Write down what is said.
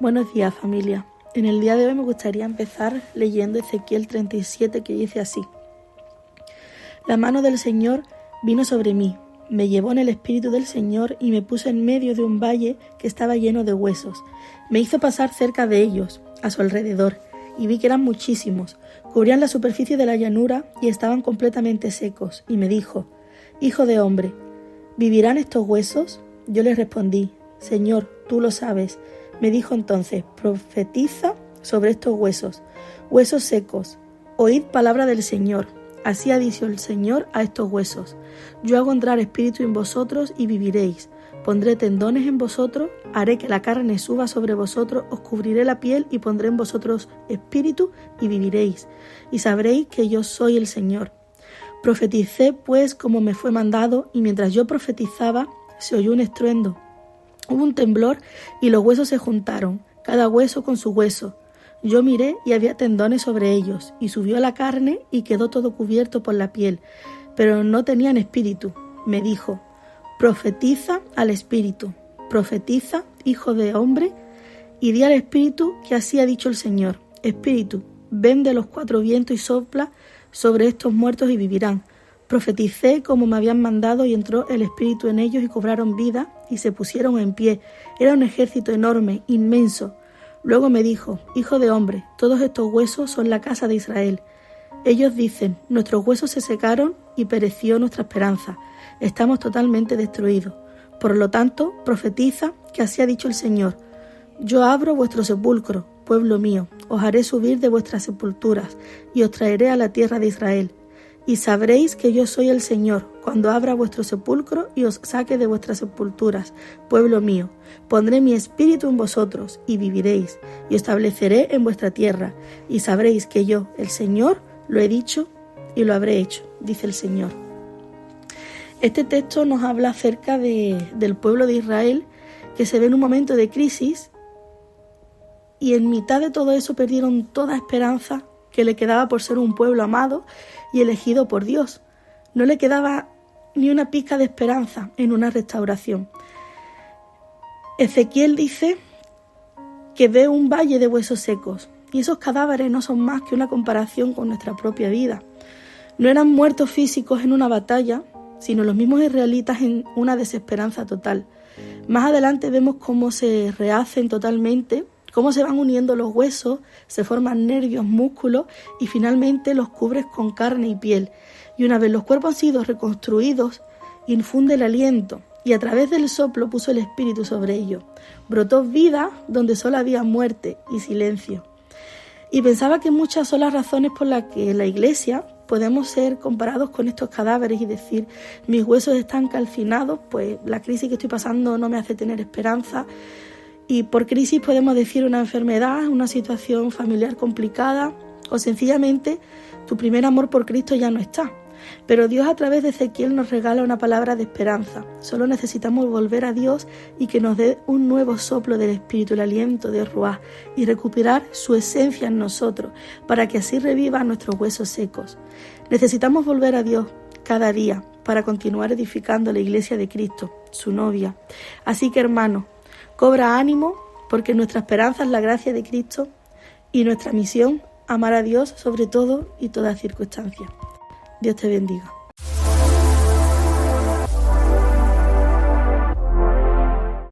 Buenos días familia. En el día de hoy me gustaría empezar leyendo Ezequiel 37 que dice así. La mano del Señor vino sobre mí, me llevó en el espíritu del Señor y me puso en medio de un valle que estaba lleno de huesos. Me hizo pasar cerca de ellos, a su alrededor, y vi que eran muchísimos, cubrían la superficie de la llanura y estaban completamente secos, y me dijo, Hijo de hombre, ¿vivirán estos huesos? Yo le respondí, Señor, tú lo sabes. Me dijo entonces, profetiza sobre estos huesos, huesos secos, oíd palabra del Señor. Así ha dicho el Señor a estos huesos. Yo hago entrar espíritu en vosotros y viviréis. Pondré tendones en vosotros, haré que la carne suba sobre vosotros, os cubriré la piel y pondré en vosotros espíritu y viviréis. Y sabréis que yo soy el Señor. Profeticé pues como me fue mandado, y mientras yo profetizaba, se oyó un estruendo Hubo un temblor y los huesos se juntaron, cada hueso con su hueso. Yo miré y había tendones sobre ellos, y subió la carne y quedó todo cubierto por la piel, pero no tenían espíritu. Me dijo, profetiza al espíritu, profetiza, hijo de hombre, y di al espíritu que así ha dicho el Señor, espíritu, ven de los cuatro vientos y sopla sobre estos muertos y vivirán. Profeticé como me habían mandado y entró el Espíritu en ellos y cobraron vida y se pusieron en pie. Era un ejército enorme, inmenso. Luego me dijo, Hijo de hombre, todos estos huesos son la casa de Israel. Ellos dicen, nuestros huesos se secaron y pereció nuestra esperanza. Estamos totalmente destruidos. Por lo tanto, profetiza que así ha dicho el Señor. Yo abro vuestro sepulcro, pueblo mío, os haré subir de vuestras sepulturas y os traeré a la tierra de Israel y sabréis que yo soy el Señor, cuando abra vuestro sepulcro y os saque de vuestras sepulturas, pueblo mío. Pondré mi espíritu en vosotros y viviréis, y estableceré en vuestra tierra, y sabréis que yo, el Señor, lo he dicho y lo habré hecho, dice el Señor. Este texto nos habla acerca del pueblo de Israel que se ve en un momento de crisis y en mitad de todo eso perdieron toda esperanza que le quedaba por ser un pueblo amado y elegido por Dios. No le quedaba ni una pizca de esperanza en una restauración. Ezequiel dice que ve un valle de huesos secos y esos cadáveres no son más que una comparación con nuestra propia vida. No eran muertos físicos en una batalla, sino los mismos israelitas en una desesperanza total. Más adelante vemos cómo se rehacen totalmente cómo se van uniendo los huesos, se forman nervios, músculos y finalmente los cubres con carne y piel. Y una vez los cuerpos han sido reconstruidos, infunde el aliento y a través del soplo puso el espíritu sobre ellos. Brotó vida donde solo había muerte y silencio. Y pensaba que muchas son las razones por las que la iglesia podemos ser comparados con estos cadáveres y decir, mis huesos están calcinados, pues la crisis que estoy pasando no me hace tener esperanza, y por crisis podemos decir una enfermedad, una situación familiar complicada o sencillamente tu primer amor por Cristo ya no está. Pero Dios a través de Ezequiel nos regala una palabra de esperanza. Solo necesitamos volver a Dios y que nos dé un nuevo soplo del Espíritu, el aliento de Ruah, y recuperar su esencia en nosotros, para que así revivan nuestros huesos secos. Necesitamos volver a Dios cada día para continuar edificando la iglesia de Cristo, su novia. Así que hermanos, Cobra ánimo porque nuestra esperanza es la gracia de Cristo y nuestra misión amar a Dios sobre todo y toda circunstancia. Dios te bendiga.